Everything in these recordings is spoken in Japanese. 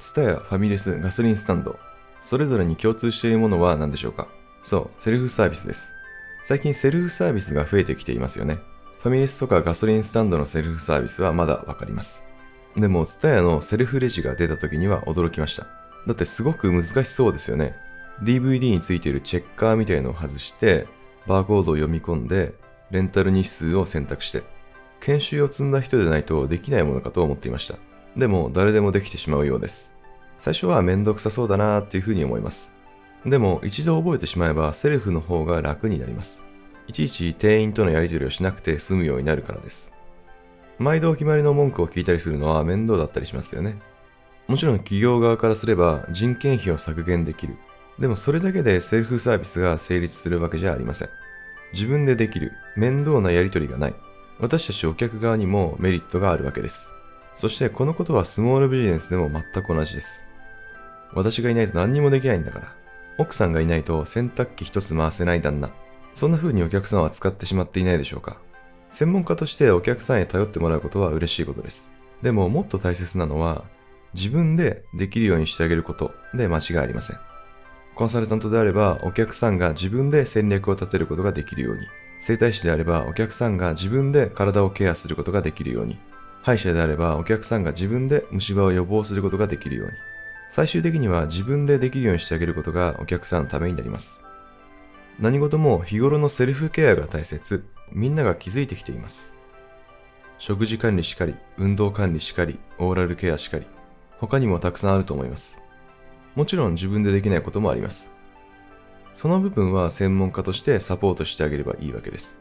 ツタヤ、ファミレス、ガソリンスタンド。それぞれに共通しているものは何でしょうか？そう、セルフサービスです。最近セルフサービスが増えてきていますよね。ファミレスとかガソリンスタンドのセルフサービスはまだわかります。でも、ツタヤのセルフレジが出た時には驚きました。だってすごく難しそうですよね。DVD についているチェッカーみたいのを外して、バーコードを読み込んで、レンタル日数を選択して、研修を積んだ人でないとできないものかと思っていました。でも、誰でもできてしまうようです。最初はめんどくさそうだなーっていうふうに思います。でも、一度覚えてしまえば、セルフの方が楽になります。いちいち店員とのやり取りをしなくて済むようになるからです。毎度お決まりの文句を聞いたりするのは面倒だったりしますよね。もちろん企業側からすれば人件費を削減できる。でもそれだけでセルフサービスが成立するわけじゃありません。自分でできる、面倒なやり取りがない。私たちお客側にもメリットがあるわけです。そしてこのことはスモールビジネスでも全く同じです。私がいないと何にもできないんだから。奥さんがいないと洗濯機一つ回せない旦那。そんな風にお客さんは使ってしまっていないでしょうか。専門家としてお客さんへ頼ってもらうことは嬉しいことです。でももっと大切なのは、自分でできるようにしてあげることで間違いありません。コンサルタントであれば、お客さんが自分で戦略を立てることができるように、整体師であれば、お客さんが自分で体をケアすることができるように、歯医者であれば、お客さんが自分で虫歯を予防することができるように、最終的には自分でできるようにしてあげることがお客さんのためになります。何事も日頃のセルフケアが大切、みんなが気づいてきています。食事管理しかり、運動管理しかり、オーラルケアしかり、他にもたくさんあると思います。もちろん自分でできないこともあります。その部分は専門家としてサポートしてあげればいいわけです。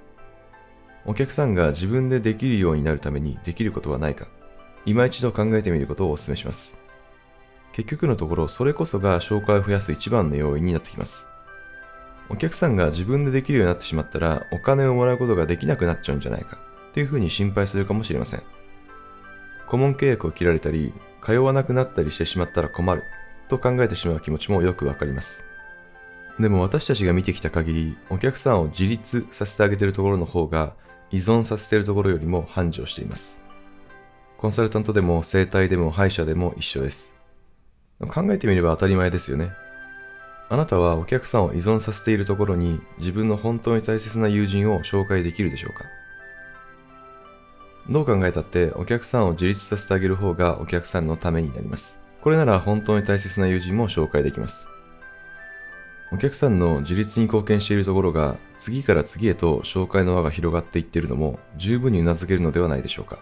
お客さんが自分でできるようになるためにできることはないか、今一度考えてみることをお勧めします。結局のところ、それこそが紹介を増やす一番の要因になってきます。お客さんが自分でできるようになってしまったら、お金をもらうことができなくなっちゃうんじゃないか、というふうに心配するかもしれません。顧問契約を切られたり、通わなくなったりしてしまったら困る、と考えてしまう気持ちもよくわかります。でも私たちが見てきた限り、お客さんを自立させてあげているところの方が、依存させているところよりも繁盛しています。コンサルタントでも整体でも歯医者でも一緒です。考えてみれば当たり前ですよね。あなたはお客さんを依存させているところに自分の本当に大切な友人を紹介できるでしょうか？どう考えたってお客さんを自立させてあげる方がお客さんのためになります。これなら本当に大切な友人も紹介できます。お客さんの自立に貢献しているところが次から次へと紹介の輪が広がっていっているのも十分に頷けるのではないでしょうか。